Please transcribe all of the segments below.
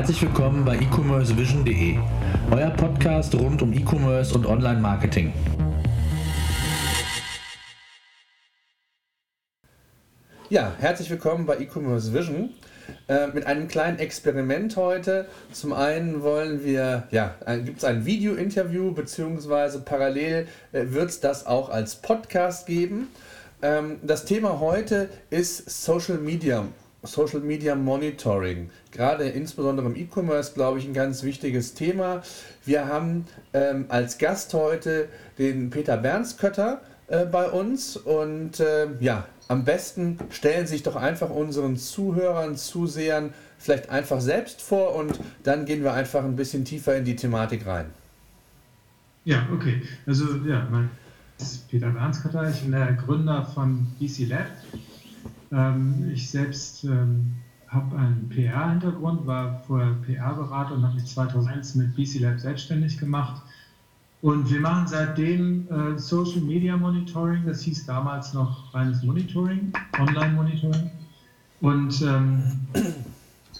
Herzlich willkommen bei e-commercevision.de, euer Podcast rund um E-Commerce und Online-Marketing. Ja, herzlich willkommen bei E-Commerce Vision äh, mit einem kleinen Experiment heute. Zum einen wollen wir, ja, gibt es ein Video-Interview, beziehungsweise parallel äh, wird es das auch als Podcast geben. Ähm, das Thema heute ist Social Media Social Media Monitoring. Gerade insbesondere im E-Commerce, glaube ich, ein ganz wichtiges Thema. Wir haben ähm, als Gast heute den Peter Bernskötter äh, bei uns und äh, ja, am besten stellen sich doch einfach unseren Zuhörern, Zusehern vielleicht einfach selbst vor und dann gehen wir einfach ein bisschen tiefer in die Thematik rein. Ja, okay. Also ja, mein Peter Bernskötter, ich bin der Gründer von BC Lab. Ähm, ich selbst ähm, habe einen PR-Hintergrund, war vorher PR-Berater und habe mich 2001 mit BC Lab selbstständig gemacht. Und wir machen seitdem äh, Social Media Monitoring, das hieß damals noch reines Monitoring, Online-Monitoring. Und ähm,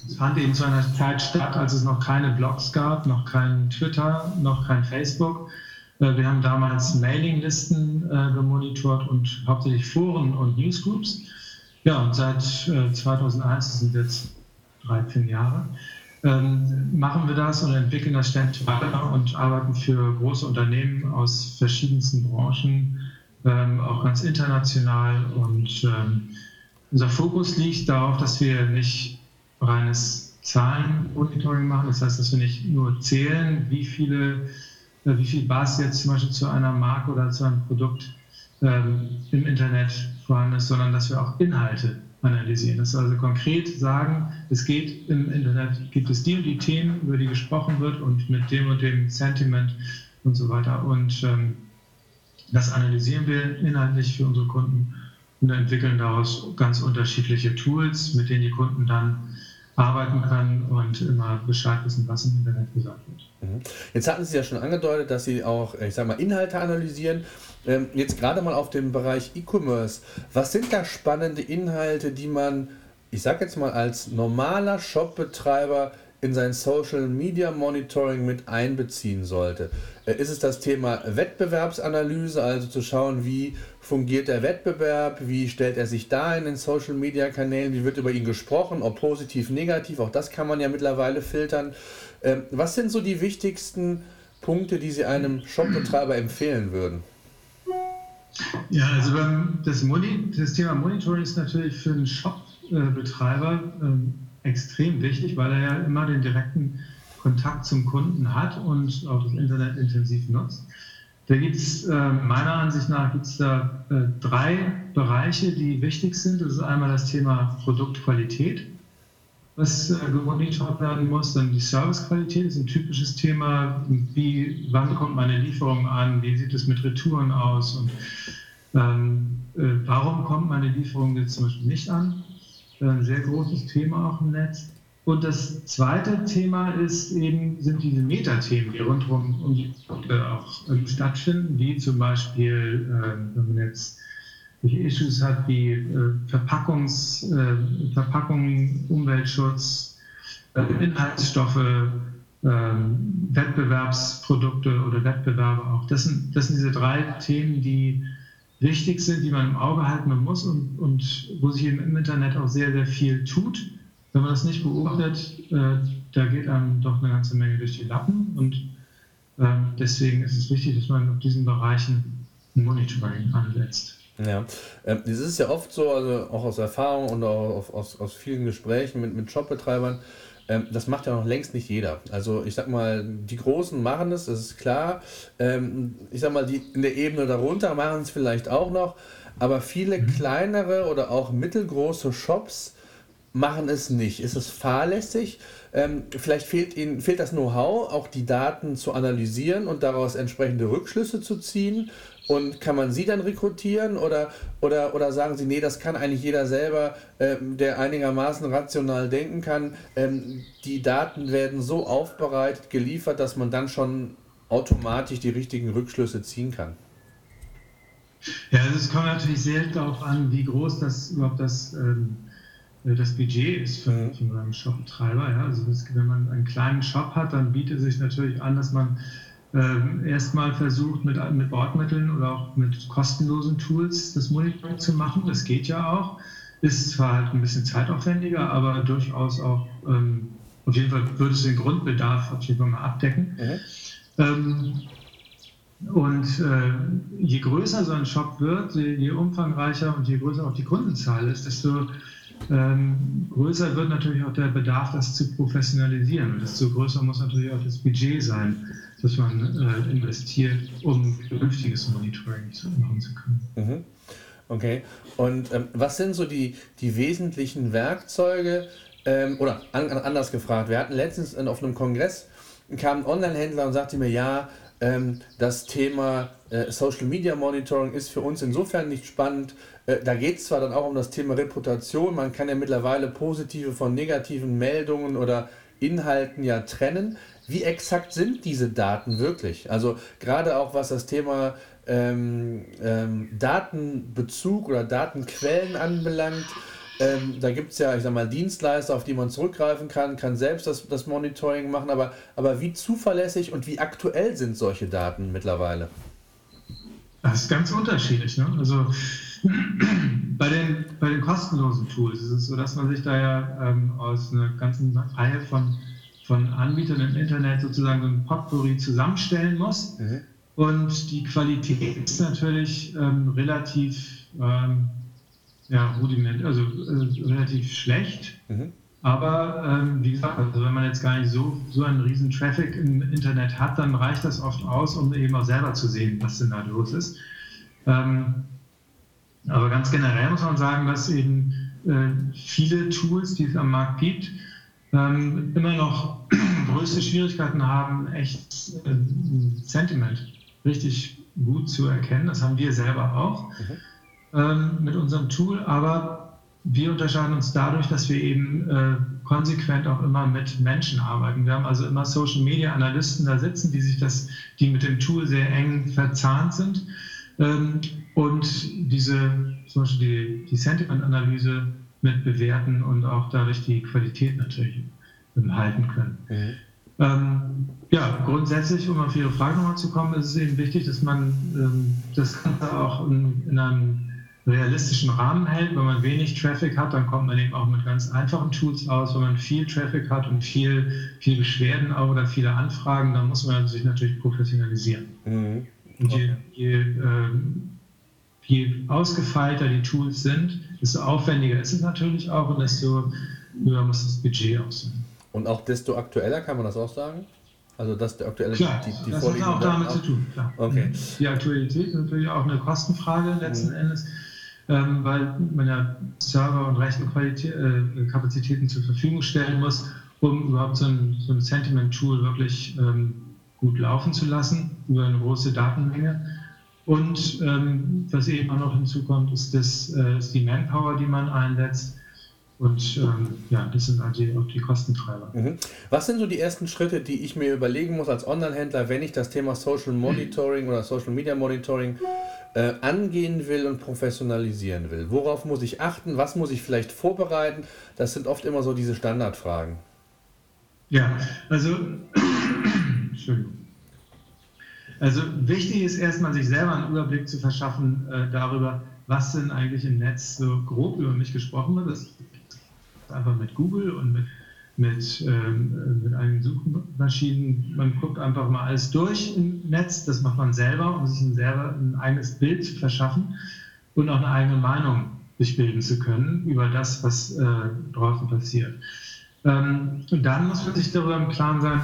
es fand eben zu einer Zeit statt, als es noch keine Blogs gab, noch kein Twitter, noch kein Facebook. Äh, wir haben damals Mailinglisten äh, gemonitort und hauptsächlich Foren und Newsgroups. Ja, und seit äh, 2001, das sind jetzt 13 Jahre, ähm, machen wir das und entwickeln das ständig weiter und arbeiten für große Unternehmen aus verschiedensten Branchen, ähm, auch ganz international. Und ähm, unser Fokus liegt darauf, dass wir nicht reines Zahlenmonitoring machen, das heißt, dass wir nicht nur zählen, wie viele, äh, wie viel Bass jetzt zum Beispiel zu einer Marke oder zu einem Produkt im Internet vorhanden ist, sondern dass wir auch Inhalte analysieren. Das ist also konkret sagen, es geht im Internet, gibt es die und die Themen, über die gesprochen wird und mit dem und dem Sentiment und so weiter. Und ähm, das analysieren wir inhaltlich für unsere Kunden und entwickeln daraus ganz unterschiedliche Tools, mit denen die Kunden dann arbeiten können und immer Bescheid wissen, was im Internet gesagt wird. Mhm. Jetzt hatten Sie ja schon angedeutet, dass Sie auch, ich sag mal, Inhalte analysieren. Ähm, jetzt gerade mal auf dem Bereich E-Commerce. Was sind da spannende Inhalte, die man, ich sag jetzt mal, als normaler Shopbetreiber in sein Social Media Monitoring mit einbeziehen sollte. Äh, ist es das Thema Wettbewerbsanalyse, also zu schauen, wie fungiert der Wettbewerb, wie stellt er sich da in den Social Media Kanälen, wie wird über ihn gesprochen, ob positiv, negativ, auch das kann man ja mittlerweile filtern. Ähm, was sind so die wichtigsten Punkte, die Sie einem Shopbetreiber empfehlen würden? Ja, also das, Moni das Thema Monitoring ist natürlich für einen Shopbetreiber ähm, extrem wichtig, weil er ja immer den direkten Kontakt zum Kunden hat und auch das Internet intensiv nutzt. Da gibt es äh, meiner Ansicht nach gibt's da äh, drei Bereiche, die wichtig sind. Das ist einmal das Thema Produktqualität, was äh, gemonitort werden muss. Dann die Servicequalität ist ein typisches Thema. Wie, wann kommt meine Lieferung an? Wie sieht es mit Retouren aus? Und ähm, äh, warum kommt meine Lieferung jetzt zum Beispiel nicht an? Ein sehr großes Thema auch im Netz. Und das zweite Thema ist eben, sind diese Metathemen, die rundherum um die Produkte auch äh, stattfinden, wie zum Beispiel, äh, wenn man jetzt solche Issues hat wie äh, Verpackungs, äh, Verpackungen, Umweltschutz, äh, Inhaltsstoffe, ähm, Wettbewerbsprodukte oder Wettbewerbe auch. Das sind, das sind diese drei Themen, die wichtig sind, die man im Auge halten muss und, und wo sich im Internet auch sehr, sehr viel tut. Wenn man das nicht beobachtet, äh, da geht einem doch eine ganze Menge durch die Lappen und äh, deswegen ist es wichtig, dass man auf diesen Bereichen ein Monitoring ansetzt. Ja, ähm, das ist ja oft so, also auch aus Erfahrung und auch aus, aus vielen Gesprächen mit, mit Shopbetreibern, ähm, das macht ja noch längst nicht jeder. Also ich sag mal, die Großen machen es, das ist klar. Ähm, ich sag mal, die in der Ebene darunter machen es vielleicht auch noch, aber viele mhm. kleinere oder auch mittelgroße Shops machen es nicht. Ist es fahrlässig? Ähm, vielleicht fehlt ihnen fehlt das Know-how, auch die Daten zu analysieren und daraus entsprechende Rückschlüsse zu ziehen. Und kann man sie dann rekrutieren oder, oder, oder sagen sie, nee, das kann eigentlich jeder selber, ähm, der einigermaßen rational denken kann. Ähm, die Daten werden so aufbereitet, geliefert, dass man dann schon automatisch die richtigen Rückschlüsse ziehen kann. Ja, also es kommt natürlich sehr darauf an, wie groß das überhaupt das, ähm, äh, das Budget ist für, mhm. für einen Shop-Betreiber. Ja? Also wenn man einen kleinen Shop hat, dann bietet es sich natürlich an, dass man ähm, erstmal versucht, mit, mit Bordmitteln oder auch mit kostenlosen Tools das Monitoring zu machen. Das geht ja auch. Ist zwar halt ein bisschen zeitaufwendiger, aber durchaus auch, ähm, auf jeden Fall würde es den Grundbedarf auf jeden Fall mal abdecken. Mhm. Ähm, und äh, je größer so ein Shop wird, je, je, umfangreicher und je größer auch die Kundenzahl ist, desto ähm, größer wird natürlich auch der Bedarf, das zu professionalisieren. Und desto größer muss natürlich auch das Budget sein, das man äh, investiert, um vernünftiges Monitoring zu machen zu können. Mhm. Okay. Und ähm, was sind so die, die wesentlichen Werkzeuge? Ähm, oder an, anders gefragt, wir hatten letztens auf einem Kongress, kam ein Online-Händler und sagte mir, ja, ähm, das Thema äh, Social Media Monitoring ist für uns insofern nicht spannend. Äh, da geht es zwar dann auch um das Thema Reputation, man kann ja mittlerweile positive von negativen Meldungen oder Inhalten ja trennen. Wie exakt sind diese Daten wirklich? Also gerade auch was das Thema ähm, ähm, Datenbezug oder Datenquellen anbelangt. Ähm, da gibt es ja, ich sag mal, Dienstleister, auf die man zurückgreifen kann, kann selbst das, das Monitoring machen, aber, aber wie zuverlässig und wie aktuell sind solche Daten mittlerweile? Das ist ganz unterschiedlich. Ne? Also bei den, bei den kostenlosen Tools ist es so, dass man sich da ja ähm, aus einer ganzen Reihe von, von Anbietern im Internet sozusagen so ein Potpourri zusammenstellen muss. Mhm. Und die Qualität ist natürlich ähm, relativ ähm, ja, rudiment, also äh, relativ schlecht. Mhm. Aber ähm, wie gesagt, also wenn man jetzt gar nicht so, so einen riesen Traffic im Internet hat, dann reicht das oft aus, um eben auch selber zu sehen, was denn da los ist. Ähm, aber ganz generell muss man sagen, dass eben äh, viele Tools, die es am Markt gibt, ähm, immer noch größte Schwierigkeiten haben, echt äh, Sentiment richtig gut zu erkennen. Das haben wir selber auch. Mhm ähm, mit unserem Tool, aber wir unterscheiden uns dadurch, dass wir eben äh, konsequent auch immer mit Menschen arbeiten. Wir haben also immer Social Media Analysten da sitzen, die sich das, die mit dem Tool sehr eng verzahnt sind und diese zum Beispiel die, die Sentiment-Analyse mit bewerten und auch dadurch die Qualität natürlich ähm, halten können. Mhm. Ähm, ja, grundsätzlich, um auf Ihre Frage nochmal zu kommen, ist es eben wichtig, dass man ähm, das Ganze auch in, in einem realistischen Rahmen hält. Wenn man wenig Traffic hat, dann kommt man eben auch mit ganz einfachen Tools aus. Wenn man viel Traffic hat und viel, viel Beschwerden auch oder viele Anfragen, dann muss man sich natürlich professionalisieren. Mhm. Und je, je, äh, je ausgefeilter die Tools sind, desto aufwendiger ist es natürlich auch und desto höher muss das Budget aussehen. Und auch desto aktueller, kann man das auch sagen? Also dass der aktuelle klar, die, die das hat auch damit zu tun. Klar. Okay. Die Aktualität ist natürlich auch eine Kostenfrage letzten mhm. Endes ähm, weil man ja Server- und Rechenkapazitäten äh, zur Verfügung stellen muss, um überhaupt so ein, so ein Sentiment-Tool wirklich ähm, gut laufen zu lassen über eine große Datenmenge. Und ähm, was eben auch noch hinzukommt, ist, das, äh, ist die Manpower, die man einsetzt. Und ähm, ja, das sind also auch die Kostentreiber. Mhm. Was sind so die ersten Schritte, die ich mir überlegen muss als Online-Händler, wenn ich das Thema Social Monitoring oder Social Media Monitoring äh, angehen will und professionalisieren will? Worauf muss ich achten? Was muss ich vielleicht vorbereiten? Das sind oft immer so diese Standardfragen. Ja, also, Entschuldigung. Also wichtig ist erstmal, sich selber einen Überblick zu verschaffen äh, darüber, was denn eigentlich im Netz so grob über mich gesprochen wird. Das einfach mit Google und mit mit, ähm, mit einigen Suchmaschinen. Man guckt einfach mal alles durch im Netz, das macht man selber, um sich ein, selber ein eigenes Bild zu verschaffen und auch eine eigene Meinung sich bilden zu können über das, was äh, draußen passiert. Ähm, und dann muss man sich darüber im Klaren sein,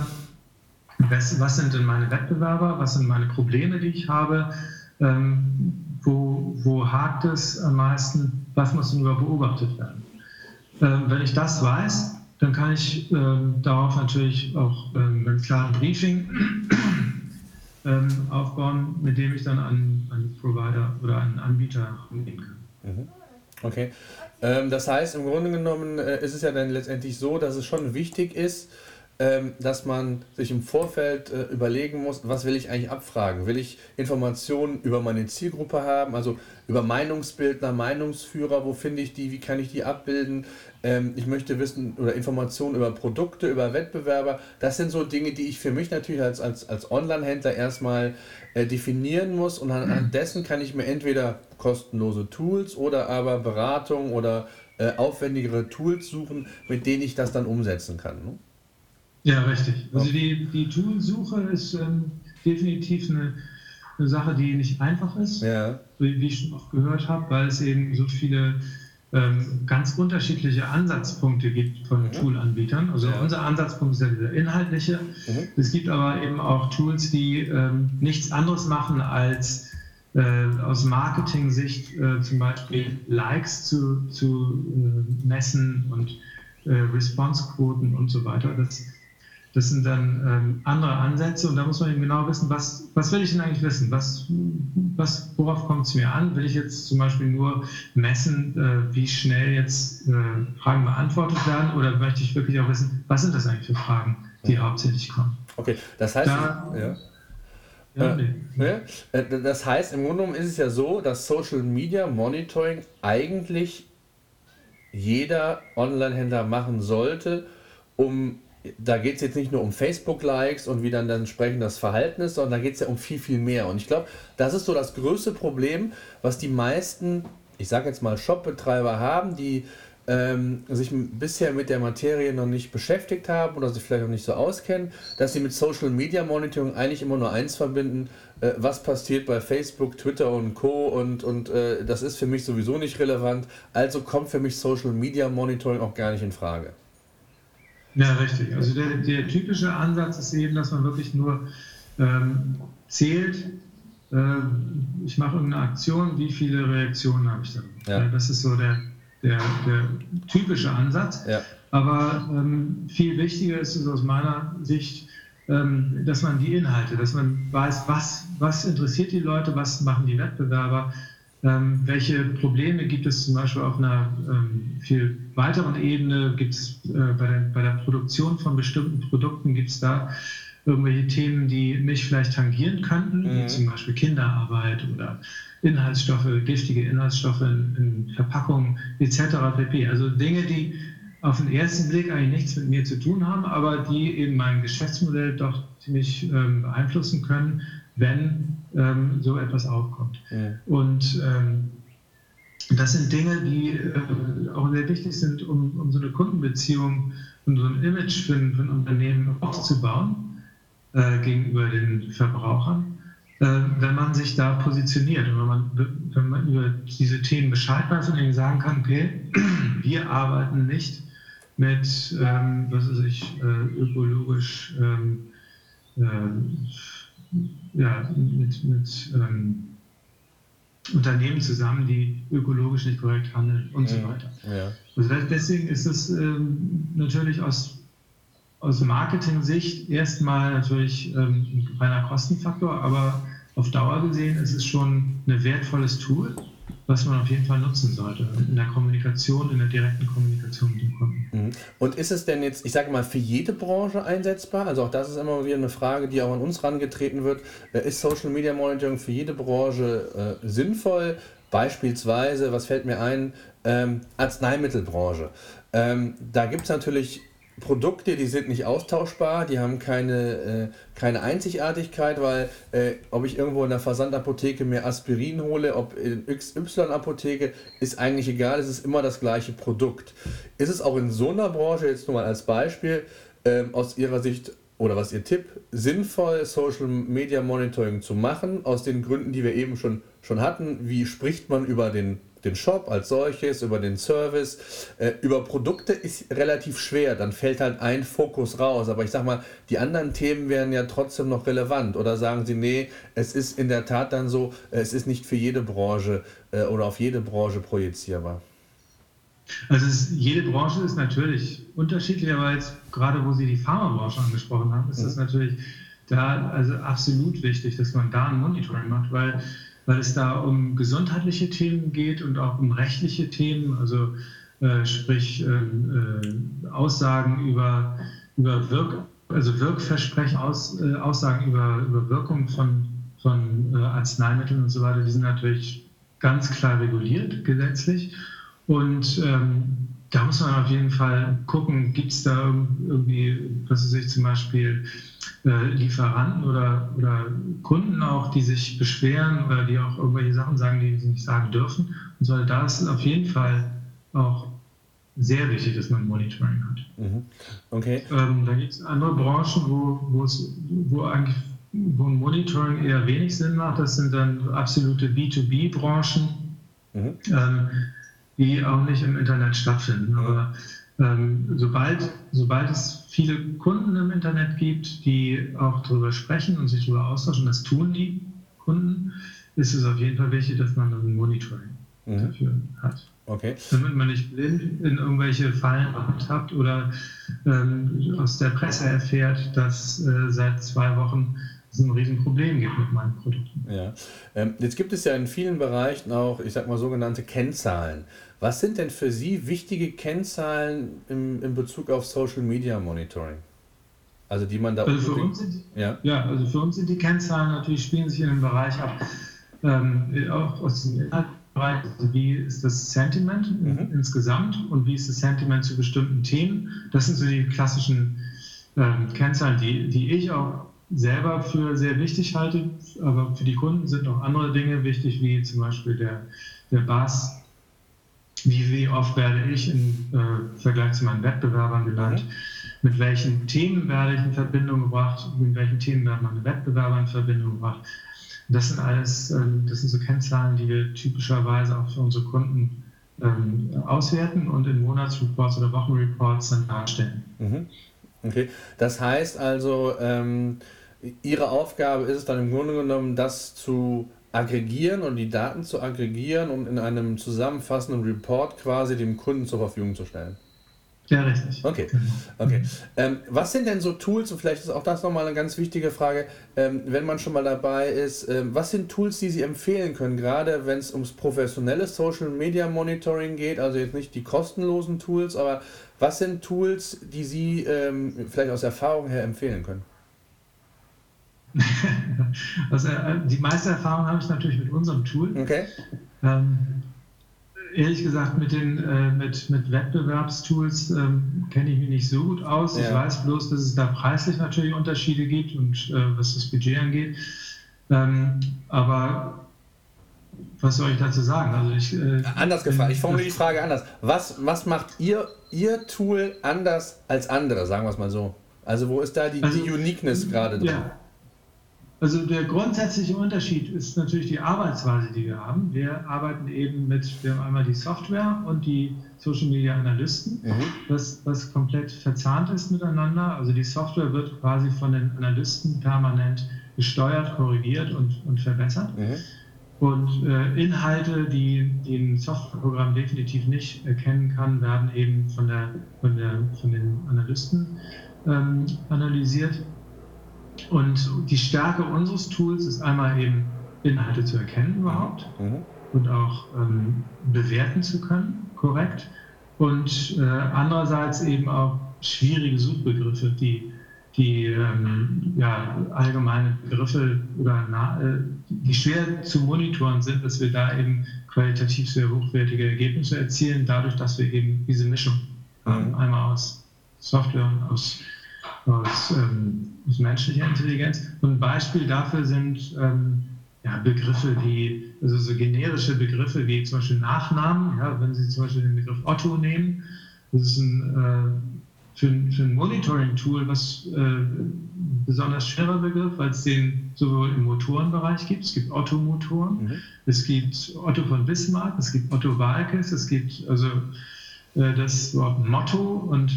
was, was, sind denn meine Wettbewerber, was sind meine Probleme, die ich habe, ähm, wo, wo hakt es am meisten, was muss denn über beobachtet werden. Ähm, wenn ich das weiß, dann kann ich ähm, darauf natürlich auch ähm, einen klaren Briefing ähm, aufbauen, mit dem ich dann an einen Provider oder einen Anbieter umgehen kann. Mhm. Okay. Ähm, das heißt, im Grunde genommen äh, ist es ja dann letztendlich so, dass es schon wichtig ist, ähm, dass man sich im Vorfeld äh, überlegen muss, was will ich eigentlich abfragen? Will ich Informationen über meine Zielgruppe haben, also über Meinungsbildner, Meinungsführer, wo finde ich die, wie kann ich die abbilden? Ähm, ich möchte wissen oder Informationen über Produkte, über Wettbewerber. Das sind so Dinge, die ich für mich natürlich als, als, als Online-Händler erstmal äh, definieren muss und anhand dessen kann ich mir entweder kostenlose Tools oder aber Beratung oder äh, aufwendigere Tools suchen, mit denen ich das dann umsetzen kann. Ne? Ja, richtig. Also die, die Toolsuche ist ähm, definitiv eine, eine Sache, die nicht einfach ist, ja. wie, wie, ich schon auch gehört habe, weil es eben so viele ähm, ganz unterschiedliche Ansatzpunkte gibt von mhm. Tool-Anbietern. Also ja. unser Ansatzpunkt ist ja dieser inhaltliche. Mhm. Es gibt aber eben auch Tools, die ähm, nichts anderes machen als äh, aus Marketing-Sicht äh, zum Beispiel Likes zu, zu äh, messen und äh, Response-Quoten und so weiter. Das das sind dann ähm, andere Ansätze und da muss man eben genau wissen, was, was will ich denn eigentlich wissen? Was, was, worauf kommt es mir an? Will ich jetzt zum Beispiel nur messen, äh, wie schnell jetzt äh, Fragen beantwortet werden oder möchte ich wirklich auch wissen, was sind das eigentlich für Fragen, die ja. hauptsächlich kommen? Okay, das heißt, da, ja. Ja, äh, nee. ne? Äh, das heißt, im Grunde genommen ist es ja so, dass Social Media Monitoring eigentlich jeder Online-Händler machen sollte, um da geht es jetzt nicht nur um Facebook-Likes und wie dann, entsprechend das Verhalten ist, sondern da geht es ja um viel, viel mehr. Und ich glaube, das ist so das größte Problem, was die meisten, ich sage jetzt mal Shop-Betreiber haben, die ähm, sich bisher mit der Materie noch nicht beschäftigt haben oder sich vielleicht noch nicht so auskennen, dass sie mit Social Media Monitoring eigentlich immer nur eins verbinden, äh, was passiert bei Facebook, Twitter und Co. und, und äh, das ist für mich sowieso nicht relevant, also kommt für mich Social Media Monitoring auch gar nicht in Frage. Ja, richtig. Also der, der typische Ansatz ist eben, dass man wirklich nur ähm, zählt, äh, ich mache irgendeine Aktion, wie viele Reaktionen habe ich dann? Ja. Das ist so der, der, der typische Ansatz. Ja. Aber ähm, viel wichtiger ist es aus meiner Sicht, ähm, dass man die Inhalte, dass man weiß, was, was interessiert die Leute, was machen die Wettbewerber, ähm, welche Probleme gibt es zum Beispiel auf einer ähm, viel weiteren Ebene? Gibt es äh, bei, der, bei der Produktion von bestimmten Produkten, gibt es da irgendwelche Themen, die mich vielleicht tangieren könnten, mhm. wie zum Beispiel Kinderarbeit oder Inhaltsstoffe, giftige Inhaltsstoffe in, in Verpackungen etc. pp. Also Dinge, die auf den ersten Blick eigentlich nichts mit mir zu tun haben, aber die eben mein Geschäftsmodell doch ziemlich ähm, beeinflussen können, wenn ähm, so etwas aufkommt. Ja. Und ähm, das sind Dinge, die äh, auch sehr wichtig sind, um, um so eine Kundenbeziehung und so ein Image für für ein Unternehmen aufzubauen äh, gegenüber den Verbrauchern, äh, wenn man sich da positioniert und wenn man, wenn man über diese Themen Bescheid weiß und ihnen sagen kann, okay, wir arbeiten nicht mit, ähm, was weiß ich, äh, ökologisch ähm, äh, ja, mit, mit ähm, Unternehmen zusammen, die ökologisch nicht korrekt handeln und ja, so weiter. Ja. Also deswegen ist es ähm, natürlich aus, aus Marketing-Sicht erstmal natürlich ähm, ein reiner Kostenfaktor, aber auf Dauer gesehen ist es schon ein wertvolles Tool, was man auf jeden Fall nutzen sollte in der Kommunikation, in der direkten Kommunikation mit dem Kunden. Mhm. Und ist es denn jetzt, ich sage mal, für jede Branche einsetzbar? Also auch das ist immer wieder eine Frage, die auch an uns herangetreten wird. Äh, ist Social Media Monitoring für jede Branche äh, sinnvoll? Beispielsweise, was fällt mir ein, ähm, Arzneimittelbranche. Ähm, da gibt es natürlich Produkte, die sind nicht austauschbar, die haben keine, äh, keine Einzigartigkeit, weil äh, ob ich irgendwo in der Versandapotheke mir Aspirin hole, ob in XY-Apotheke, ist eigentlich egal, es ist immer das gleiche Produkt. Ist es auch in so einer Branche, jetzt nur mal als Beispiel, äh, aus Ihrer Sicht oder was Ihr Tipp, sinnvoll Social Media Monitoring zu machen, aus den Gründen, die wir eben schon, schon hatten? Wie spricht man über den den Shop als solches, über den Service. Äh, über Produkte ist relativ schwer, dann fällt halt ein Fokus raus. Aber ich sag mal, die anderen Themen wären ja trotzdem noch relevant. Oder sagen Sie, nee, es ist in der Tat dann so, es ist nicht für jede Branche äh, oder auf jede Branche projizierbar. Also es, jede Branche ist natürlich unterschiedlich, aber jetzt gerade wo Sie die Pharmabranche angesprochen haben, ist das mhm. natürlich da also absolut wichtig, dass man da ein Monitoring macht, weil weil es da um gesundheitliche Themen geht und auch um rechtliche Themen, also äh, sprich äh, äh, Aussagen über über Wirk, also Wirkversprechen, aus, äh, Aussagen über, über Wirkung von, von äh, Arzneimitteln und so weiter, die sind natürlich ganz klar reguliert gesetzlich. Und ähm, da muss man auf jeden Fall gucken, gibt es da irgendwie, was weiß ich, zum Beispiel Lieferanten oder, oder Kunden auch, die sich beschweren oder die auch irgendwelche Sachen sagen, die sie nicht sagen dürfen. Und so, da ist es auf jeden Fall auch sehr wichtig, dass man Monitoring hat. Mhm. Okay. Ähm, da gibt es andere Branchen, wo, wo, eigentlich wo ein Monitoring eher wenig Sinn macht. Das sind dann absolute B2B-Branchen. Mhm. Ähm, die auch nicht im Internet stattfinden. Aber ähm, sobald, sobald es viele Kunden im Internet gibt, die auch darüber sprechen und sich darüber austauschen, das tun die Kunden, ist es auf jeden Fall wichtig, dass man ein Monitoring mhm. dafür hat. Okay. Damit man nicht blind in irgendwelche Fallen hat oder ähm, aus der Presse erfährt, dass äh, seit zwei Wochen es ein Riesenproblem gibt mit meinen Produkten. Ja. Ähm, jetzt gibt es ja in vielen Bereichen auch, ich sag mal, sogenannte Kennzahlen. Was sind denn für Sie wichtige Kennzahlen im, in Bezug auf Social Media Monitoring? Also die man da also für uns sind, ja? ja, also für uns sind die Kennzahlen natürlich spielen sich in dem Bereich ab, ähm, auch aus dem Inhaltsbereich, also wie ist das Sentiment mhm. insgesamt und wie ist das Sentiment zu bestimmten Themen. Das sind so die klassischen ähm, Kennzahlen, die, die ich auch selber für sehr wichtig halte, aber für die Kunden sind auch andere Dinge wichtig, wie zum Beispiel der, der BAS wie, wie oft werde ich im äh, Vergleich zu meinen Wettbewerbern genannt, mhm. mit welchen Themen werde ich in Verbindung gebracht, mit welchen Themen werden meine Wettbewerber in Verbindung gebracht. Das sind alles, ähm, das sind so Kennzahlen, die wir typischerweise auch für unsere Kunden ähm, auswerten und in Monatsreports oder Wochenreports dann darstellen. Mhm. Okay, das heißt also, ähm, Ihre Aufgabe ist es dann im Grunde genommen, das zu aggregieren und die Daten zu aggregieren und in einem zusammenfassenden Report quasi dem Kunden zur Verfügung zu stellen. Ja, richtig. Okay. Okay. Ähm, was sind denn so Tools, und vielleicht ist auch das nochmal eine ganz wichtige Frage, ähm, wenn man schon mal dabei ist, ähm, was sind Tools, die Sie empfehlen können, gerade wenn es ums professionelle Social Media Monitoring geht, also jetzt nicht die kostenlosen Tools, aber was sind Tools, die Sie ähm, vielleicht aus Erfahrung her empfehlen können? also, die meiste Erfahrung habe ich natürlich mit unserem Tool. Okay. Ähm, ehrlich gesagt, mit den äh, mit, mit Wettbewerbstools ähm, kenne ich mich nicht so gut aus. Ja. Ich weiß bloß, dass es da preislich natürlich Unterschiede gibt und äh, was das Budget angeht. Ähm, aber was soll ich dazu sagen? Also ich, äh, anders gefragt, ich formuliere die Frage anders. Was, was macht ihr, ihr Tool anders als andere, sagen wir es mal so? Also wo ist da die, also, die Uniqueness gerade drin? Ja. Also der grundsätzliche Unterschied ist natürlich die Arbeitsweise, die wir haben. Wir arbeiten eben mit, wir haben einmal die Software und die Social Media Analysten, mhm. was, was komplett verzahnt ist miteinander. Also die Software wird quasi von den Analysten permanent gesteuert, korrigiert und, und verbessert. Mhm. Und äh, Inhalte, die, die ein Softwareprogramm definitiv nicht erkennen kann, werden eben von, der, von, der, von den Analysten ähm, analysiert. Und die Stärke unseres Tools ist einmal eben Inhalte zu erkennen überhaupt mhm. und auch ähm, bewerten zu können, korrekt. Und äh, andererseits eben auch schwierige Suchbegriffe, die, die ähm, ja, allgemeine Begriffe oder na, äh, die schwer zu monitoren sind, dass wir da eben qualitativ sehr hochwertige Ergebnisse erzielen, dadurch, dass wir eben diese Mischung mhm. einmal aus Software und aus aus, ähm, aus menschlicher Intelligenz. Und ein Beispiel dafür sind ähm, ja, Begriffe wie, also so generische Begriffe wie zum Beispiel Nachnamen. Ja, wenn Sie zum Beispiel den Begriff Otto nehmen, das ist ein, äh, für, für ein Monitoring-Tool was äh, besonders schwerer Begriff, weil es den sowohl im Motorenbereich gibt. Es gibt Otto-Motoren, mhm. es gibt Otto von Bismarck, es gibt Otto Walkes, es gibt also äh, das Wort Motto und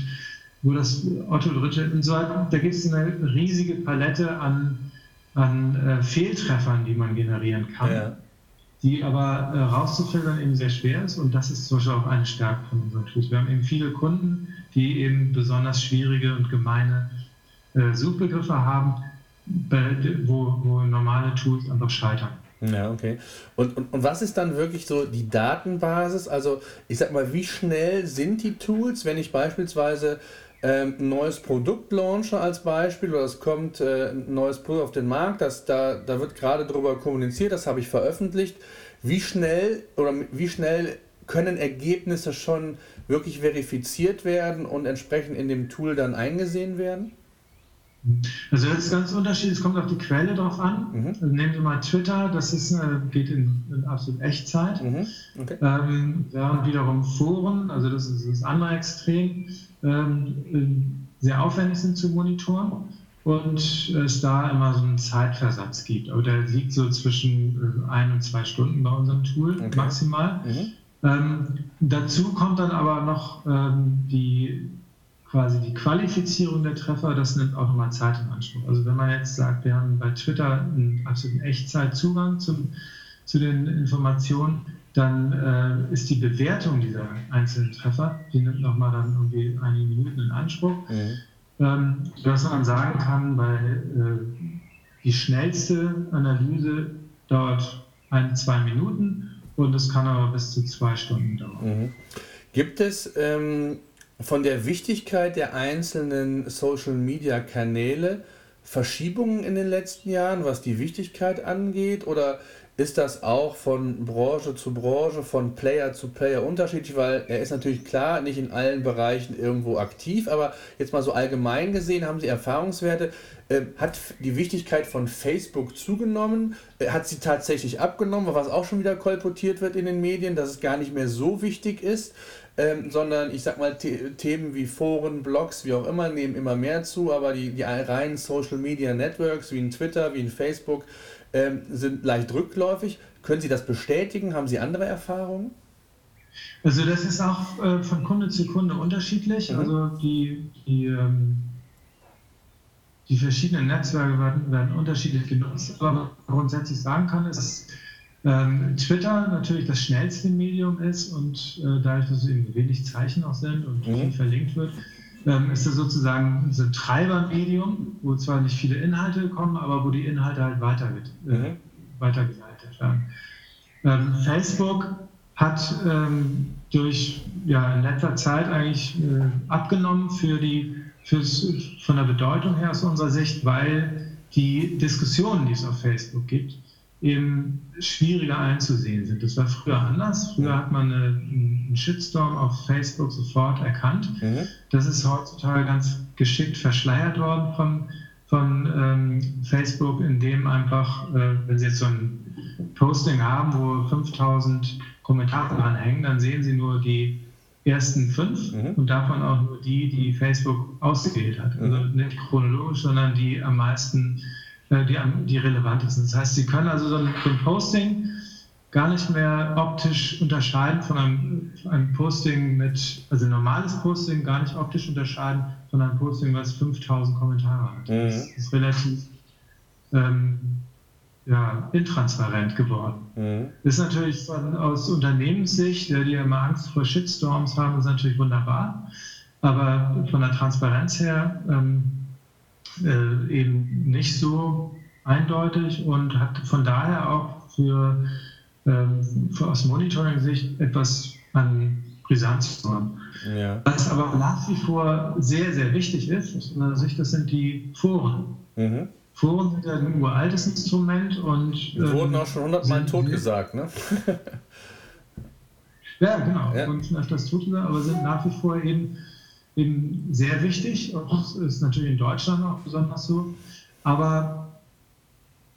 wo das Otto Dritte und so weiter, da gibt es eine riesige Palette an, an äh, Fehltreffern, die man generieren kann, ja. die aber äh, rauszufiltern eben sehr schwer ist und das ist zum Beispiel auch eine Stärke von unserem Tools. Wir haben eben viele Kunden, die eben besonders schwierige und gemeine äh, Suchbegriffe haben, wo, wo normale Tools einfach scheitern. Ja, okay. Und, und, und was ist dann wirklich so die Datenbasis? Also, ich sag mal, wie schnell sind die Tools, wenn ich beispielsweise ähm, ein neues Produkt launche als Beispiel oder es kommt äh, ein neues Produkt auf den Markt, das, da, da wird gerade darüber kommuniziert, das habe ich veröffentlicht. Wie schnell oder wie schnell können Ergebnisse schon wirklich verifiziert werden und entsprechend in dem Tool dann eingesehen werden? Also das ist ganz unterschiedlich, es kommt auf die Quelle drauf an. Mhm. Also nehmen wir mal Twitter, das ist, äh, geht in, in absolut Echtzeit. Mhm. Okay. Ähm, während wiederum Foren, also das ist das andere Extrem, ähm, sehr aufwendig sind zu monitoren und es da immer so einen Zeitversatz gibt. Aber der liegt so zwischen äh, ein und zwei Stunden bei unserem Tool okay. maximal. Mhm. Ähm, dazu kommt dann aber noch ähm, die quasi die Qualifizierung der Treffer, das nimmt auch nochmal Zeit in Anspruch. Also wenn man jetzt sagt, wir haben bei Twitter einen absoluten Echtzeitzugang zum, zu den Informationen, dann äh, ist die Bewertung dieser einzelnen Treffer, die nimmt nochmal dann irgendwie einige Minuten in Anspruch, mhm. ähm, dass man sagen kann, bei äh, die schnellste Analyse dauert ein, zwei Minuten und es kann aber bis zu zwei Stunden dauern. Mhm. Gibt es ähm, von der Wichtigkeit der einzelnen Social-Media-Kanäle Verschiebungen in den letzten Jahren, was die Wichtigkeit angeht? Oder ist das auch von Branche zu Branche, von Player zu Player unterschiedlich? Weil er ist natürlich klar nicht in allen Bereichen irgendwo aktiv, aber jetzt mal so allgemein gesehen, haben Sie Erfahrungswerte? Äh, hat die Wichtigkeit von Facebook zugenommen? Äh, hat sie tatsächlich abgenommen, was auch schon wieder kolportiert wird in den Medien, dass es gar nicht mehr so wichtig ist? ähm, sondern ich sag mal, The Themen wie Foren, Blogs, wie auch immer, nehmen immer mehr zu, aber die, die reinen Social Media Networks wie ein Twitter, wie ein Facebook ähm, sind leicht rückläufig. Können Sie das bestätigen? Haben Sie andere Erfahrungen? Also das ist auch äh, von Kunde zu Kunde unterschiedlich. Mhm. Also die, die, ähm, die verschiedenen Netzwerke werden, werden unterschiedlich genutzt. Aber was man grundsätzlich sagen kann, ist, ähm, Twitter natürlich das schnellste Medium ist und äh, dadurch, dass es eben wenig Zeichen auch sind und mhm. viel verlinkt wird, ähm, ist das sozusagen so ein Treibermedium, wo zwar nicht viele Inhalte kommen, aber wo die Inhalte halt weiter, äh, mhm. weitergeleitet werden. Ähm, Facebook hat ähm, durch ja, in letzter Zeit eigentlich äh, abgenommen für die, für's, von der Bedeutung her aus unserer Sicht, weil die Diskussionen, die es auf Facebook gibt, eben schwieriger einzusehen sind. Das war früher anders. Früher hat man eine, einen Shitstorm auf Facebook sofort erkannt. Mhm. Das ist heutzutage ganz geschickt verschleiert worden von, von ähm, Facebook, indem einfach, äh, wenn Sie jetzt so ein Posting haben, wo 5000 Kommentare dranhängen, dann sehen Sie nur die ersten fünf mhm. und davon auch nur die, die Facebook ausgewählt hat. Also mhm. nicht chronologisch, sondern die am meisten äh, die, die relevantesten. Das heißt, Sie können also so ein, so ein Posting gar nicht mehr optisch unterscheiden von einem, einem, Posting mit, also normales Posting gar nicht optisch unterscheiden von einem Posting, was 5000 Kommentare hat. Mhm. Das ist relativ ähm, ja, intransparent geworden. Mhm. Ist natürlich von, aus Unternehmenssicht, die ja immer Angst vor Shitstorms haben, ist natürlich wunderbar. Aber von der Transparenz her ähm, äh, eben nicht so eindeutig und hat von daher auch für, ähm, für aus Monitoring-Sicht etwas an Brisanz zu haben. Ja. Was aber nach wie vor sehr, sehr wichtig ist, aus meiner Sicht, das sind die Foren. Mhm. Foren sind ja ein uraltes Instrument und. Wir wurden ähm, auch schon hundertmal tot gesagt, ne? ja, genau. Ja. Und öfters tot gesagt, aber sind nach wie vor eben eben sehr wichtig. Das ist natürlich in Deutschland auch besonders so. Aber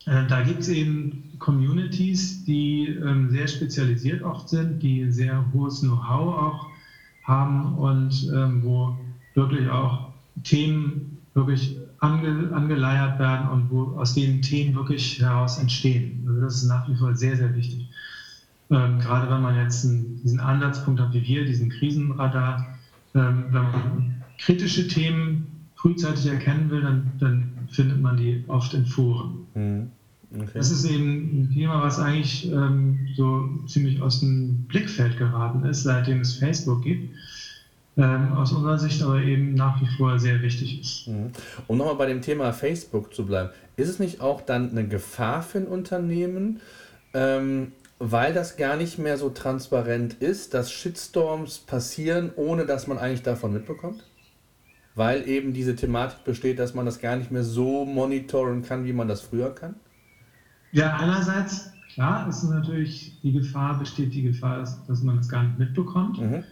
äh, da gibt es eben Communities, die ähm, sehr spezialisiert oft sind, die sehr hohes Know-how auch haben und ähm, wo wirklich auch Themen wirklich ange, angeleiert werden und wo aus den Themen wirklich heraus entstehen. Also das ist nach wie vor sehr, sehr wichtig. Ähm, gerade wenn man jetzt einen, diesen Ansatzpunkt hat wie wir, diesen Krisenradar, ähm, wenn man kritische Themen frühzeitig erkennen will, dann, dann findet man die oft in Foren. Mhm. Okay. Das ist eben ein Thema, was eigentlich ähm, so ziemlich aus dem Blickfeld geraten ist, seitdem es Facebook gibt. Ähm, aus unserer Sicht aber eben nach wie vor sehr wichtig ist. Mhm. Um nochmal bei dem Thema Facebook zu bleiben, ist es nicht auch dann eine Gefahr für ein Unternehmen, ähm, weil das gar nicht mehr so transparent ist, dass Shitstorms passieren, ohne dass man eigentlich davon mitbekommt? weil eben diese Thematik besteht, dass man das gar nicht mehr so monitoren kann, wie man das früher kann? Ja, einerseits, klar, ist natürlich die Gefahr, besteht die Gefahr, dass, dass man es gar nicht mitbekommt. Mhm.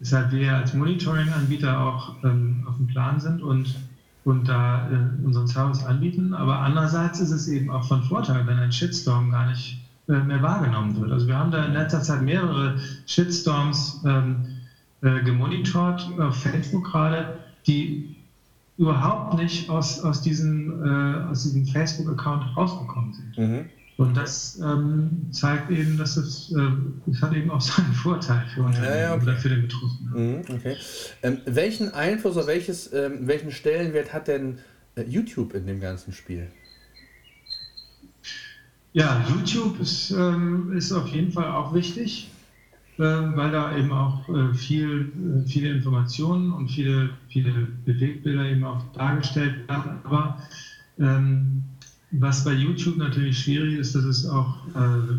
Deshalb wir als Monitoring-Anbieter auch ähm, auf dem Plan sind und, und da äh, unseren Service anbieten. Aber andererseits ist es eben auch von Vorteil, wenn ein Shitstorm gar nicht mehr wahrgenommen wird. Also wir haben da in letzter Zeit mehrere Shitstorms ähm, äh, gemonitort, auf Facebook gerade, die überhaupt nicht aus, aus diesem, äh, diesem Facebook-Account rausgekommen sind. Mhm. Und das ähm, zeigt eben, dass es, äh, es hat eben auch seinen Vorteil für Unternehmen ja, ja, okay. oder für den Betroffenen. Mhm, okay. Ähm, welchen Einfluss oder welches, ähm, welchen Stellenwert hat denn äh, YouTube in dem ganzen Spiel? Ja, YouTube ist, ähm, ist auf jeden Fall auch wichtig, äh, weil da eben auch äh, viel, äh, viele Informationen und viele, viele Bewegbilder eben auch dargestellt werden. Aber ähm, was bei YouTube natürlich schwierig ist, dass es auch äh,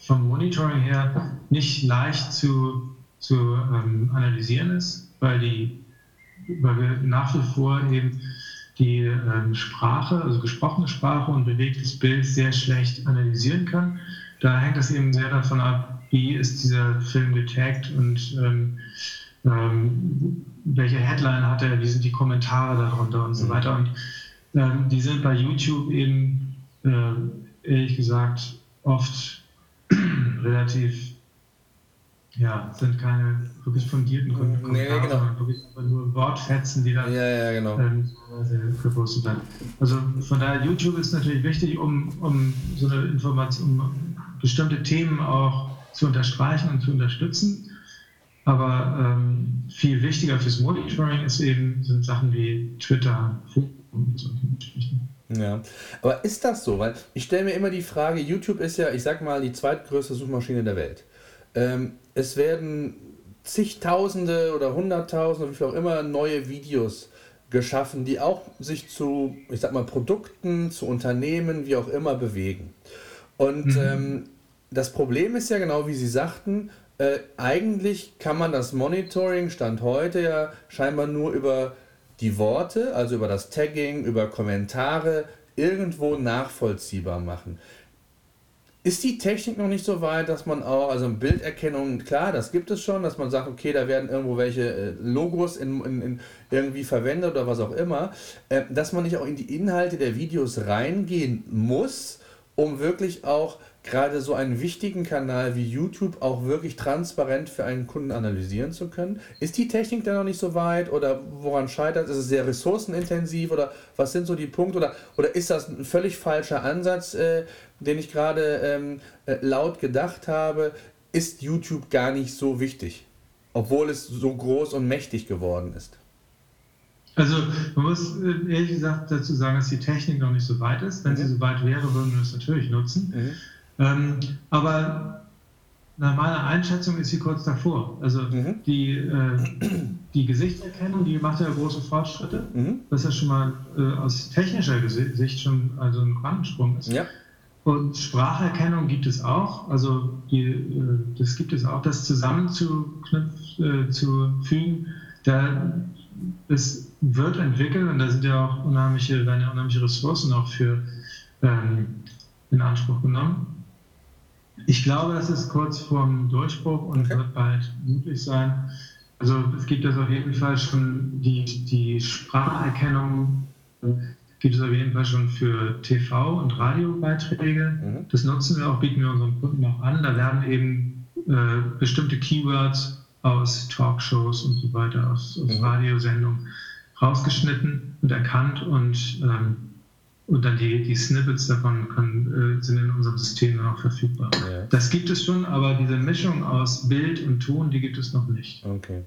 vom Monitoring her nicht leicht zu, zu ähm, analysieren ist, weil, die, weil wir nach wie vor eben die ähm, Sprache, also gesprochene Sprache und bewegtes Bild sehr schlecht analysieren können. Da hängt es eben sehr davon ab, wie ist dieser Film getaggt und ähm, ähm, welche Headline hat er, wie sind die Kommentare darunter und so mhm. weiter. Und ähm, die sind bei YouTube eben, äh, ehrlich gesagt, oft relativ, ja, sind keine wirklich fundierten Kommentare, nee, genau. sondern wirklich nur Wortfetzen, die dann ja, ja, genau. ähm, gepostet werden. Also von daher, YouTube ist natürlich wichtig, um, um so eine Information, um bestimmte Themen auch zu unterstreichen und zu unterstützen. Aber ähm, viel wichtiger fürs Monitoring ist eben, sind Sachen wie Twitter, und Geschichten. Ja, aber ist das so? Weil ich stelle mir immer die Frage, YouTube ist ja, ich sag mal, die zweitgrößte Suchmaschine der Welt. Ähm, es werden zigtausende oder hunderttausende, wie viel auch immer, neue Videos geschaffen, die auch sich zu, ich sag mal, Produkten, zu Unternehmen, wie auch immer bewegen. Und mhm. ähm, das Problem ist ja genau, wie Sie sagten, äh, eigentlich kann man das Monitoring Stand heute ja scheinbar nur über die Worte, also über das Tagging, über Kommentare, irgendwo nachvollziehbar machen. Ist die Technik noch nicht so weit, dass man auch, also Bilderkennung, klar, das gibt es schon, dass man sagt, okay, da werden irgendwo welche äh, Logos in, in, in irgendwie verwendet oder was auch immer, äh, dass man nicht auch in die Inhalte der Videos reingehen muss, um wirklich auch gerade so einen wichtigen Kanal wie YouTube auch wirklich transparent für einen Kunden analysieren zu können? Ist die Technik da noch nicht so weit oder woran scheitert? Ist es sehr ressourcenintensiv oder was sind so die Punkte oder, oder ist das ein völlig falscher Ansatz, äh, den ich gerade ähm, äh, laut gedacht habe? Ist YouTube gar nicht so wichtig, obwohl es so groß und mächtig geworden ist? Also man muss äh, ehrlich gesagt dazu sagen, dass die Technik noch nicht so weit ist. Wenn mhm. sie so weit wäre, würden wir das natürlich nutzen. Mhm. Ähm, aber nach meiner Einschätzung ist sie kurz davor. Also mhm. die, äh, die Gesichtserkennung, die macht ja große Fortschritte. Mhm. Das ist schon mal äh, aus technischer Sicht schon also ein Quantensprung ist. Ja. Und Spracherkennung gibt es auch. Also die, äh, das gibt es auch, das zusammenzuknüpfen, äh. Da, es wird entwickelt und da sind ja auch unheimliche, werden ja unheimliche Ressourcen auch für ähm, in Anspruch genommen. Ich glaube, das ist kurz vorm Durchbruch und okay. wird bald möglich sein. Also es gibt das auf jeden Fall schon, die, die Spracherkennung gibt es auf jeden Fall schon für TV- und Radiobeiträge. Mhm. Das nutzen wir auch, bieten wir unseren Kunden auch an. Da werden eben äh, bestimmte Keywords aus Talkshows und so weiter, aus, aus mhm. Radiosendungen rausgeschnitten und erkannt und ähm, und dann die, die Snippets davon können, äh, sind in unserem System dann auch verfügbar. Ja. Das gibt es schon, aber diese Mischung aus Bild und Ton, die gibt es noch nicht. Okay.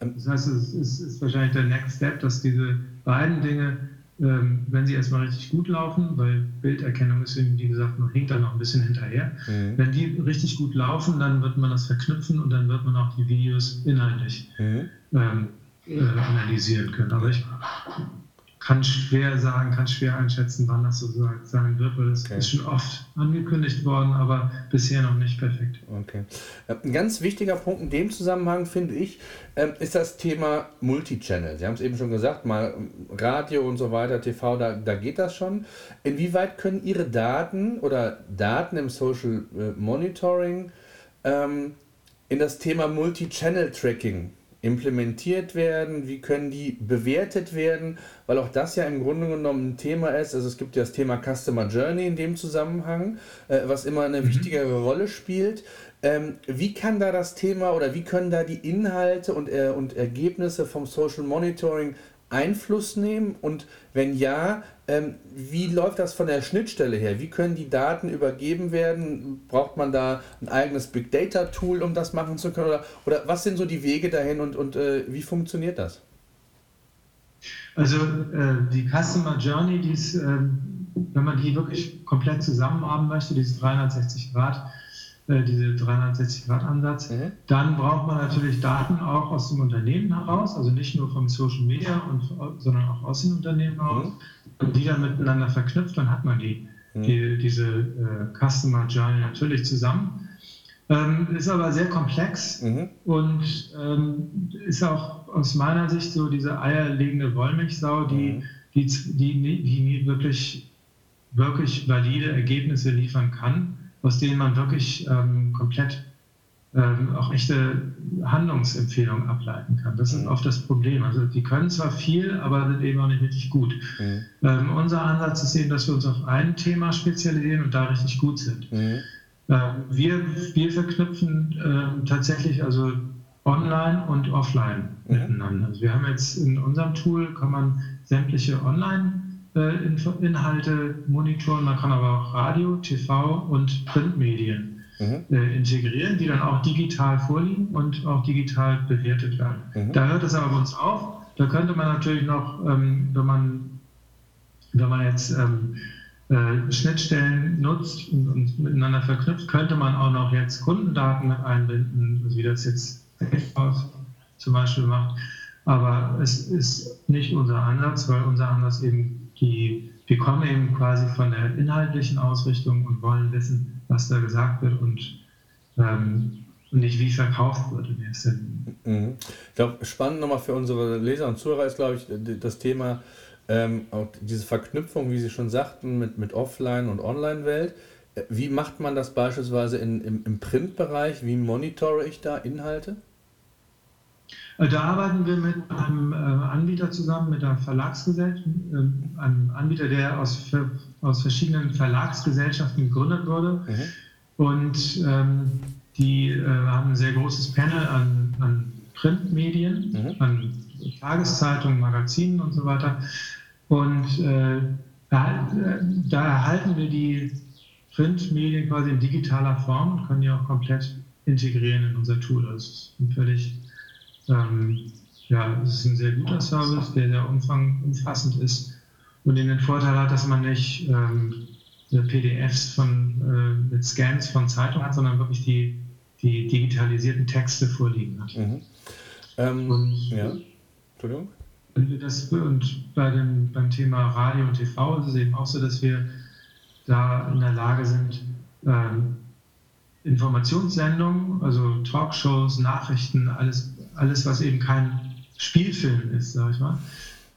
Ähm, das heißt, es ist, ist, wahrscheinlich der Next Step, dass diese beiden Dinge, wenn sie erstmal richtig gut laufen, weil Bilderkennung ist eben, wie gesagt, noch hinkt da noch ein bisschen hinterher. Mhm. Wenn die richtig gut laufen, dann wird man das verknüpfen und dann wird man auch die Videos inhaltlich mhm. ähm, äh, analysieren können. Aber ich kann schwer sagen, kann schwer einschätzen, wann das so sein wird, weil das okay. ist schon oft angekündigt worden, aber bisher noch nicht perfekt. Okay. Äh, ein ganz wichtiger Punkt in dem Zusammenhang, finde ich, ähm, ist das Thema Multichannel. Sie haben es eben schon gesagt, mal Radio und so weiter, TV, da, da geht das schon. Inwieweit können Ihre Daten oder Daten im Social äh, Monitoring ähm, in das Thema Multichannel-Tracking implementiert werden, wie können die bewertet werden, weil auch das ja im Grunde genommen ein Thema ist. Also es gibt ja das Thema Customer Journey in dem Zusammenhang, äh, was immer eine mhm. wichtigere Rolle spielt. Ähm, wie kann da das Thema oder wie können da die Inhalte und, äh, und Ergebnisse vom Social Monitoring Einfluss nehmen? Und wenn ja, ähm, wie läuft das von der Schnittstelle her? Wie können die Daten übergeben werden? Braucht man da ein eigenes Big Data Tool, um das machen zu können? Oder, oder was sind so die Wege dahin und, und äh, wie funktioniert das? Also äh, die Customer Journey, die ist, äh, wenn man die wirklich komplett zusammen haben möchte, diese 360 Grad, äh, diese 360-Grad-Ansatz. Mhm. Dann braucht man natürlich Daten auch aus dem Unternehmen heraus, also nicht nur vom Social Media, und, sondern auch aus den Unternehmen heraus. Mhm. Die dann miteinander verknüpft, dann hat man die, mhm. die diese äh, Customer Journey natürlich zusammen. Ähm, ist aber sehr komplex mhm. und ähm, ist auch aus meiner Sicht so diese eierlegende Wollmilchsau, die, mhm. die, die, die wirklich, wirklich valide Ergebnisse liefern kann aus denen man wirklich ähm, komplett ähm, auch echte Handlungsempfehlungen ableiten kann. Das ist mhm. oft das Problem. Also die können zwar viel, aber sind eben auch nicht richtig gut. Mhm. Ähm, unser Ansatz ist eben, dass wir uns auf ein Thema spezialisieren und da richtig gut sind. Mhm. Ähm, wir, wir verknüpfen ähm, tatsächlich also online und offline mhm. miteinander. Also wir haben jetzt in unserem Tool, kann man sämtliche Online- äh, Inhalte monitoren, man kann aber auch Radio, TV und Printmedien mhm. äh, integrieren, die dann auch digital vorliegen und auch digital bewertet werden. Mhm. Da hört es aber bei uns auf. Da könnte man natürlich noch, ähm, wenn, man, wenn man jetzt ähm, äh, Schnittstellen nutzt und, und, miteinander verknüpft, könnte man auch noch jetzt Kundendaten mit einbinden, also wie das jetzt zum Beispiel macht. Aber es ist nicht unser Ansatz, weil unser Ansatz eben die, wir kommen eben quasi von der inhaltlichen Ausrichtung und wollen wissen, was da gesagt wird und, ähm, und nicht wie verkauft wird in erster Linie. Mhm. Ich glaube, spannend nochmal für unsere Leser und Zuhörer ist, glaube ich, das Thema, ähm, auch diese Verknüpfung, wie Sie schon sagten, mit, mit Offline- und Online-Welt. Äh, wie macht man das beispielsweise in, im, im Printbereich? Wie monitore ich da Inhalte? Äh, da arbeiten wir mit einem äh, Anbieter zusammen, mit einer Verlagsgesellschaft, äh, einem Anbieter, der aus, aus verschiedenen Verlagsgesellschaften gegründet wurde. Mhm. Und ähm, die äh, haben ein sehr großes Panel an, an Printmedien, mhm. an Tageszeitungen, Magazinen und so weiter. Und äh, da, da, erhalten wir die Printmedien quasi in digitaler Form und können die auch komplett integrieren in unser Tool. Das ist ein völlig ähm, ja, es ist ein sehr guter Service, der sehr umfang, umfassend ist und den Vorteil hat, dass man nicht ähm, PDFs von, äh, mit Scans von Zeitungen hat, sondern wirklich die, die digitalisierten Texte vorliegen hat. Mhm. Ähm, und, ja, Entschuldigung. Das, und bei dem, beim Thema Radio und TV ist es eben auch so, dass wir da in der Lage sind, ähm, Informationssendungen, also Talkshows, Nachrichten, alles alles, was eben kein Spielfilm ist, sage ich mal,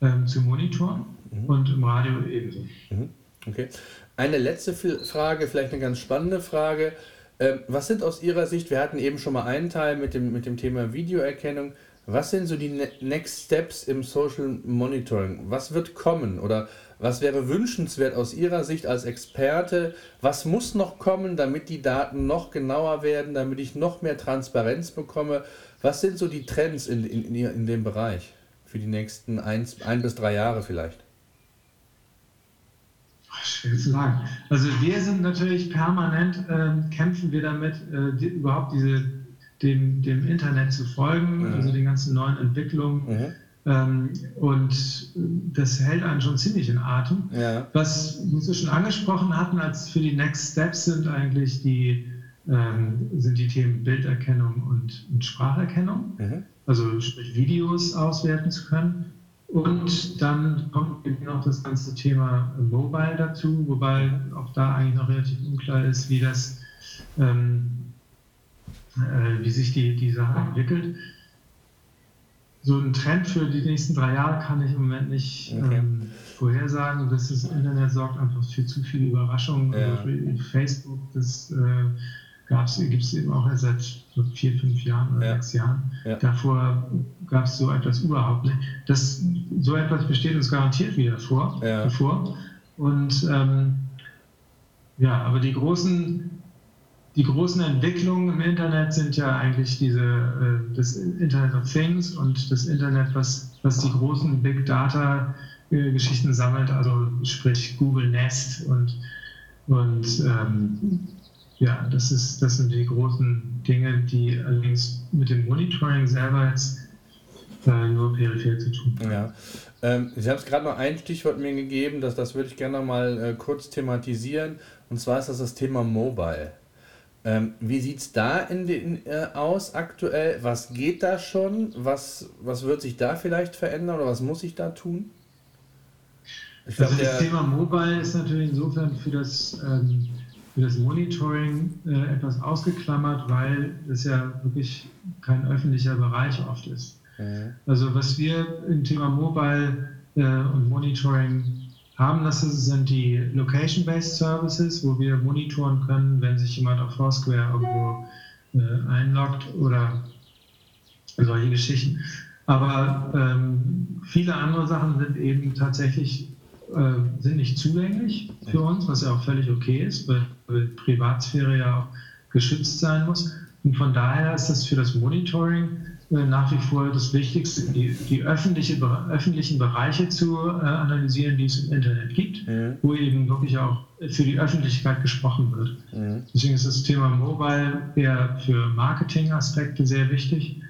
ähm, zu monitoren mhm. und im Radio ebenso. Mhm. Okay. Eine letzte Frage, vielleicht eine ganz spannende Frage. Ähm, was sind aus Ihrer Sicht, wir hatten eben schon mal einen Teil mit dem, mit dem Thema Videoerkennung, was sind so die ne-, Next Steps im Social Monitoring? Was wird kommen oder was wäre wünschenswert aus Ihrer Sicht als Experte? Was muss noch kommen, damit die Daten noch genauer werden, damit ich noch mehr Transparenz bekomme? Was sind so die Trends in, in, in dem Bereich für die nächsten ein, ein bis drei Jahre vielleicht? Schwer zu sagen. Also wir sind natürlich permanent, äh, kämpfen wir damit, äh, die, überhaupt diese, dem, dem Internet zu folgen, mhm. also den ganzen neuen Entwicklungen. Mhm. Ähm, und das hält einen schon ziemlich in Atem. Ja. Was wir schon angesprochen hatten, als für die Next Steps sind eigentlich die ähm, sind die Themen Bilderkennung und, und Spracherkennung, mhm. also sprich Videos auswerten zu können. Und dann kommt eben noch das ganze Thema Mobile dazu, wobei auch da eigentlich noch relativ unklar ist, wie das, ähm, äh, wie sich die, die Sache entwickelt. So ein Trend für die nächsten drei Jahre kann ich im Moment nicht okay. ähm, vorhersagen. Das, das Internet sorgt einfach für zu viele Überraschungen. Ja. Also Facebook, das äh, gibt es eben auch erst seit so vier, fünf Jahren oder ja. sechs Jahren. Ja. Davor gab es so etwas überhaupt nicht. Das, so etwas besteht uns garantiert wieder vor, ja. bevor. Und ähm, ja, aber die großen, die großen Entwicklungen im Internet sind ja eigentlich diese, äh, das Internet of Things und das Internet, was, was die großen Big Data äh, Geschichten sammelt, also sprich Google Nest und, und ähm, ja, das, ist, das sind die großen Dinge, die allerdings mit dem Monitoring selber jetzt äh, nur peripher zu tun haben. Ja. Ähm, Sie haben es gerade noch ein Stichwort mir gegeben, das, das würde ich gerne noch mal äh, kurz thematisieren. Und zwar ist das das Thema Mobile. Ähm, wie sieht es da in den, äh, aus aktuell? Was geht da schon? Was, was wird sich da vielleicht verändern oder was muss ich da tun? Ich also das Thema Mobile ist natürlich insofern für das ähm, für das Monitoring äh, etwas ausgeklammert, weil es ja wirklich kein öffentlicher Bereich oft ist. Mhm. Also was wir im Thema Mobile äh, und Monitoring haben, das sind die Location-Based Services, wo wir monitoren können, wenn sich jemand auf Foursquare irgendwo äh, einloggt oder solche Geschichten. Aber ähm, viele andere Sachen sind eben tatsächlich äh, sind nicht zugänglich für uns, was ja auch völlig okay ist, weil, weil Privatsphäre ja auch geschützt sein muss. Und von daher ist das für das Monitoring äh, nach wie vor das Wichtigste, die, die öffentliche, öffentlichen Bereiche zu äh, analysieren, die es im Internet gibt, mhm. wo eben wirklich auch für die Öffentlichkeit gesprochen wird. Mhm. Deswegen ist das Thema Mobile eher für Marketingaspekte sehr wichtig,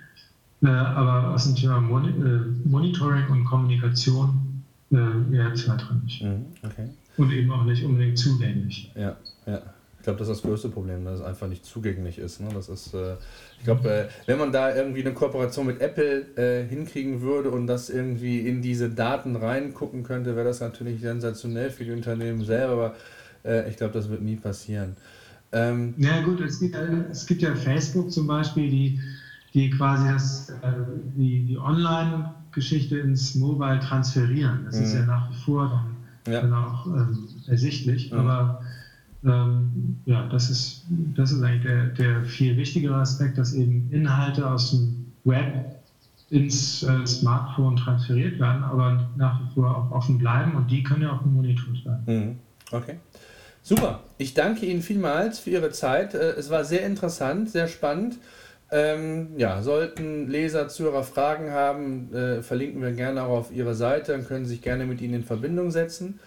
äh, aber aus dem Thema Mon Monitoring und Kommunikation ja, zweitrangig. Mhm, okay. Und eben auch nicht unbedingt zugänglich. Ja, ja. Ich glaube, das ist das größte Problem, dass es einfach nicht zugänglich ist. Ne? Das ist, äh, ich glaube, äh, wenn man da irgendwie eine Kooperation mit Apple äh, hinkriegen würde und das irgendwie in diese Daten reingucken könnte, wäre das natürlich sensationell für die Unternehmen selber, aber äh, ich glaube, das wird nie passieren. Ähm, ja gut, es gibt, es gibt ja Facebook zum Beispiel, die, die quasi das, äh, die, die Online- Geschichte ins Mobile transferieren. Das mhm. ist ja mhm. nach wie vor dann, ja. dann auch ähm, ersichtlich. Mhm. Aber ähm, ja, das ist, das ist eigentlich der, der viel wichtigere Aspekt, dass eben Inhalte aus dem Web ins äh, Smartphone transferiert werden, aber nach wie vor auch offen bleiben und die können ja auch monitort werden. Mhm. Okay. Super. Ich danke Ihnen vielmals für Ihre Zeit. Äh, es war sehr interessant, sehr spannend. Ähm, ja, sollten Leser, Zuhörer Fragen haben, äh, verlinken wir gerne auch auf ihre Seite, dann können Sie sich gerne mit Ihnen in Verbindung setzen.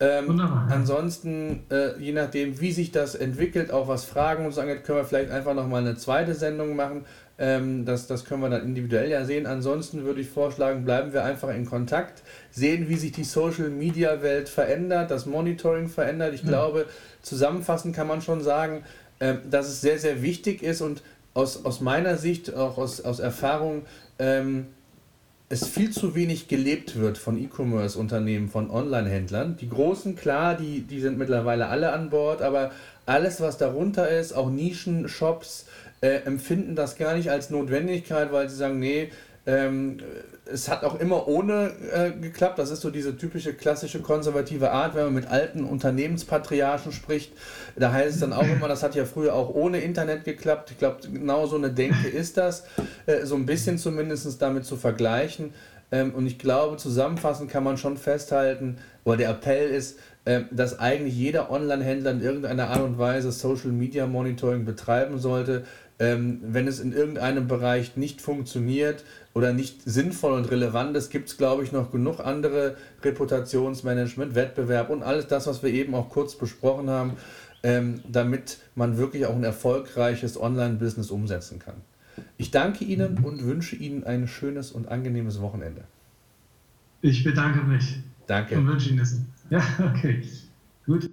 Ähm. Ansonsten, äh, je nachdem, wie sich das entwickelt, auch was Fragen uns angeht, können wir vielleicht einfach nochmal eine zweite Sendung machen. Ähm, das, das können wir dann individuell ja sehen. Ansonsten würde ich vorschlagen, bleiben wir einfach in Kontakt, sehen, wie sich die Social Media Welt verändert, das Monitoring verändert. Ich ja. glaube, zusammenfassend kann man schon sagen, äh, dass es sehr, sehr wichtig ist und aus, aus meiner Sicht, auch aus, aus Erfahrung, ähm, es viel zu wenig gelebt wird von E-Commerce-Unternehmen, von Online-Händlern. Die großen, klar, die, die sind mittlerweile alle an Bord, aber alles, was darunter ist, auch Nischen-Shops, äh, empfinden das gar nicht als Notwendigkeit, weil sie sagen, nee, ähm, es hat auch immer ohne äh, geklappt. Das ist so diese typische klassische konservative Art, wenn man mit alten Unternehmenspatriarchen spricht. Da heißt es dann auch immer, das hat ja früher auch ohne Internet geklappt. Ich glaube, genau so eine Denke ist das, äh, so ein bisschen zumindest damit zu vergleichen. Ähm, und ich glaube, zusammenfassend kann man schon festhalten, oder der Appell ist, äh, dass eigentlich jeder Online-Händler in irgendeiner Art und Weise Social Media Monitoring betreiben sollte. Ähm, wenn es in irgendeinem Bereich nicht funktioniert oder nicht sinnvoll und relevant ist, gibt es, glaube ich, noch genug andere Reputationsmanagement, Wettbewerb und alles das, was wir eben auch kurz besprochen haben, ähm, damit man wirklich auch ein erfolgreiches Online-Business umsetzen kann. Ich danke Ihnen und wünsche Ihnen ein schönes und angenehmes Wochenende. Ich bedanke mich. Danke. Und wünsche Ihnen das. Ja, okay. Gut.